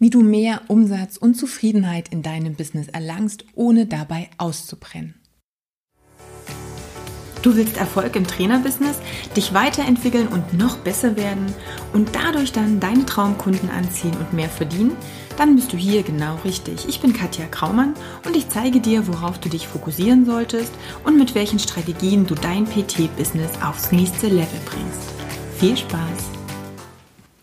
wie du mehr Umsatz und Zufriedenheit in deinem Business erlangst, ohne dabei auszubrennen. Du willst Erfolg im Trainerbusiness, dich weiterentwickeln und noch besser werden und dadurch dann deine Traumkunden anziehen und mehr verdienen? Dann bist du hier genau richtig. Ich bin Katja Kraumann und ich zeige dir, worauf du dich fokussieren solltest und mit welchen Strategien du dein PT-Business aufs nächste Level bringst. Viel Spaß!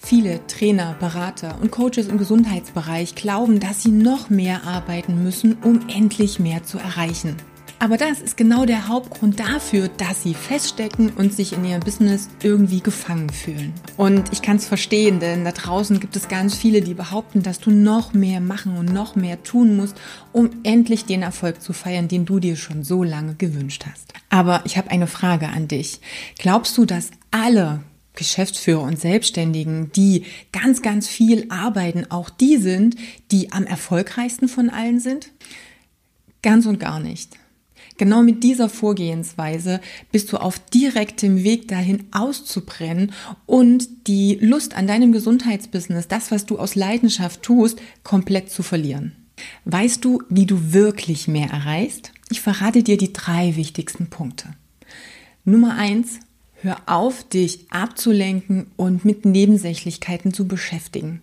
Viele Trainer, Berater und Coaches im Gesundheitsbereich glauben, dass sie noch mehr arbeiten müssen, um endlich mehr zu erreichen. Aber das ist genau der Hauptgrund dafür, dass sie feststecken und sich in ihrem Business irgendwie gefangen fühlen. Und ich kann es verstehen, denn da draußen gibt es ganz viele, die behaupten, dass du noch mehr machen und noch mehr tun musst, um endlich den Erfolg zu feiern, den du dir schon so lange gewünscht hast. Aber ich habe eine Frage an dich. Glaubst du, dass alle Geschäftsführer und Selbstständigen, die ganz, ganz viel arbeiten, auch die sind, die am erfolgreichsten von allen sind? Ganz und gar nicht. Genau mit dieser Vorgehensweise bist du auf direktem Weg dahin auszubrennen und die Lust an deinem Gesundheitsbusiness, das, was du aus Leidenschaft tust, komplett zu verlieren. Weißt du, wie du wirklich mehr erreichst? Ich verrate dir die drei wichtigsten Punkte. Nummer eins, hör auf, dich abzulenken und mit Nebensächlichkeiten zu beschäftigen.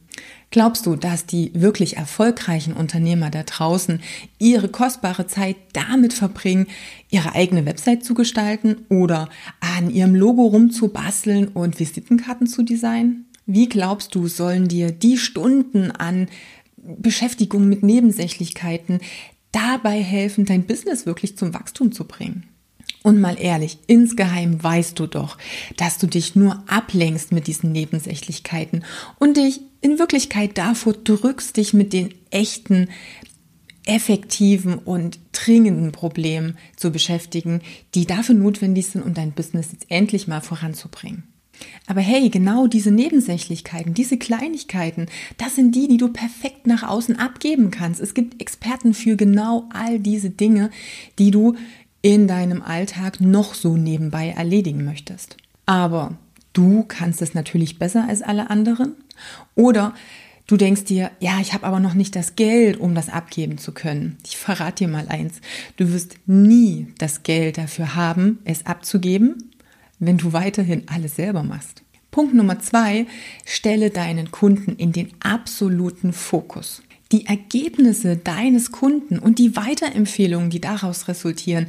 Glaubst du, dass die wirklich erfolgreichen Unternehmer da draußen ihre kostbare Zeit damit verbringen, ihre eigene Website zu gestalten oder an ihrem Logo rumzubasteln und Visitenkarten zu designen? Wie glaubst du, sollen dir die Stunden an Beschäftigung mit Nebensächlichkeiten dabei helfen, dein Business wirklich zum Wachstum zu bringen? Und mal ehrlich, insgeheim weißt du doch, dass du dich nur ablenkst mit diesen Nebensächlichkeiten und dich in Wirklichkeit davor drückst, dich mit den echten, effektiven und dringenden Problemen zu beschäftigen, die dafür notwendig sind, um dein Business jetzt endlich mal voranzubringen. Aber hey, genau diese Nebensächlichkeiten, diese Kleinigkeiten, das sind die, die du perfekt nach außen abgeben kannst. Es gibt Experten für genau all diese Dinge, die du in deinem Alltag noch so nebenbei erledigen möchtest. Aber du kannst es natürlich besser als alle anderen. Oder du denkst dir, ja, ich habe aber noch nicht das Geld, um das abgeben zu können. Ich verrate dir mal eins. Du wirst nie das Geld dafür haben, es abzugeben, wenn du weiterhin alles selber machst. Punkt Nummer zwei, stelle deinen Kunden in den absoluten Fokus die Ergebnisse deines Kunden und die Weiterempfehlungen, die daraus resultieren,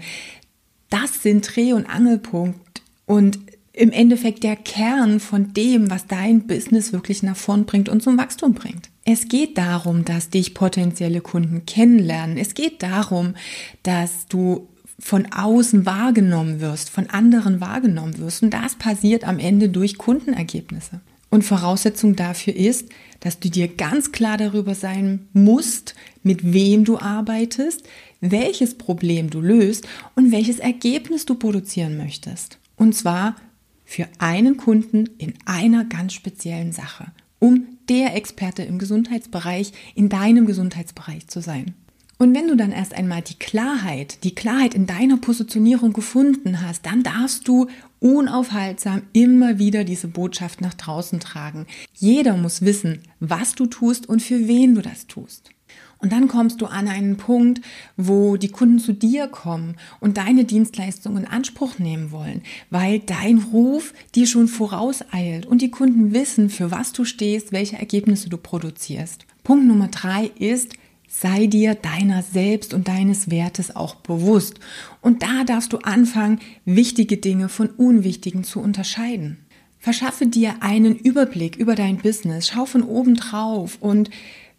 das sind Dreh- und Angelpunkt und im Endeffekt der Kern von dem, was dein Business wirklich nach vorn bringt und zum Wachstum bringt. Es geht darum, dass dich potenzielle Kunden kennenlernen. Es geht darum, dass du von außen wahrgenommen wirst, von anderen wahrgenommen wirst. Und das passiert am Ende durch Kundenergebnisse. Und Voraussetzung dafür ist, dass du dir ganz klar darüber sein musst, mit wem du arbeitest, welches Problem du löst und welches Ergebnis du produzieren möchtest. Und zwar für einen Kunden in einer ganz speziellen Sache, um der Experte im Gesundheitsbereich, in deinem Gesundheitsbereich zu sein. Und wenn du dann erst einmal die Klarheit, die Klarheit in deiner Positionierung gefunden hast, dann darfst du unaufhaltsam immer wieder diese Botschaft nach draußen tragen. Jeder muss wissen, was du tust und für wen du das tust. Und dann kommst du an einen Punkt, wo die Kunden zu dir kommen und deine Dienstleistung in Anspruch nehmen wollen, weil dein Ruf dir schon vorauseilt und die Kunden wissen, für was du stehst, welche Ergebnisse du produzierst. Punkt Nummer drei ist, sei dir deiner selbst und deines Wertes auch bewusst. Und da darfst du anfangen, wichtige Dinge von unwichtigen zu unterscheiden. Verschaffe dir einen Überblick über dein Business, schau von oben drauf und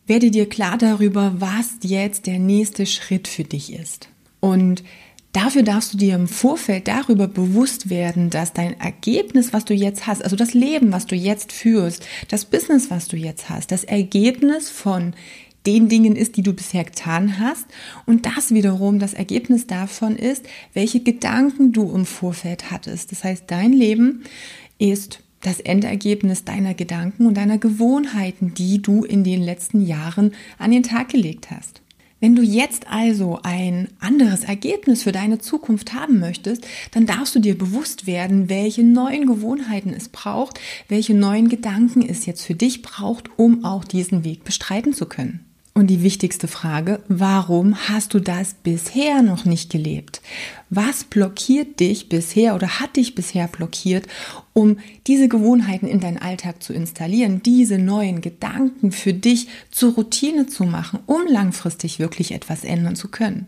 werde dir klar darüber, was jetzt der nächste Schritt für dich ist. Und dafür darfst du dir im Vorfeld darüber bewusst werden, dass dein Ergebnis, was du jetzt hast, also das Leben, was du jetzt führst, das Business, was du jetzt hast, das Ergebnis von den Dingen ist, die du bisher getan hast. Und das wiederum das Ergebnis davon ist, welche Gedanken du im Vorfeld hattest. Das heißt, dein Leben ist das Endergebnis deiner Gedanken und deiner Gewohnheiten, die du in den letzten Jahren an den Tag gelegt hast. Wenn du jetzt also ein anderes Ergebnis für deine Zukunft haben möchtest, dann darfst du dir bewusst werden, welche neuen Gewohnheiten es braucht, welche neuen Gedanken es jetzt für dich braucht, um auch diesen Weg bestreiten zu können. Und die wichtigste Frage, warum hast du das bisher noch nicht gelebt? Was blockiert dich bisher oder hat dich bisher blockiert, um diese Gewohnheiten in deinen Alltag zu installieren, diese neuen Gedanken für dich zur Routine zu machen, um langfristig wirklich etwas ändern zu können?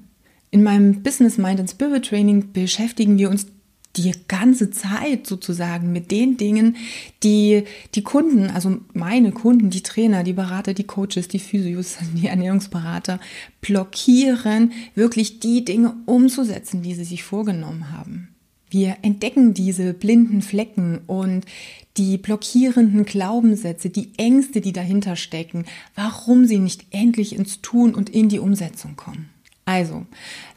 In meinem Business Mind and Spirit Training beschäftigen wir uns die ganze Zeit sozusagen mit den Dingen, die die Kunden, also meine Kunden, die Trainer, die Berater, die Coaches, die Physios, die Ernährungsberater blockieren, wirklich die Dinge umzusetzen, die sie sich vorgenommen haben. Wir entdecken diese blinden Flecken und die blockierenden Glaubenssätze, die Ängste, die dahinter stecken, warum sie nicht endlich ins Tun und in die Umsetzung kommen. Also,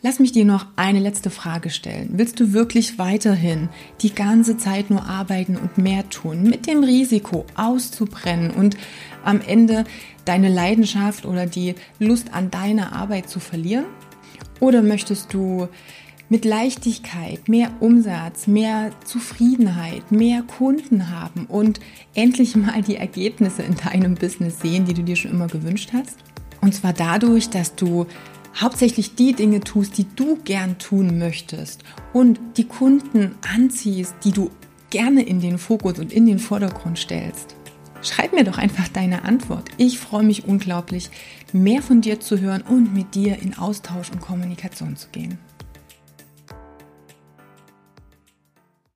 lass mich dir noch eine letzte Frage stellen. Willst du wirklich weiterhin die ganze Zeit nur arbeiten und mehr tun, mit dem Risiko auszubrennen und am Ende deine Leidenschaft oder die Lust an deiner Arbeit zu verlieren? Oder möchtest du mit Leichtigkeit, mehr Umsatz, mehr Zufriedenheit, mehr Kunden haben und endlich mal die Ergebnisse in deinem Business sehen, die du dir schon immer gewünscht hast? Und zwar dadurch, dass du hauptsächlich die Dinge tust, die du gern tun möchtest und die Kunden anziehst, die du gerne in den Fokus und in den Vordergrund stellst. Schreib mir doch einfach deine Antwort. Ich freue mich unglaublich, mehr von dir zu hören und mit dir in Austausch und Kommunikation zu gehen.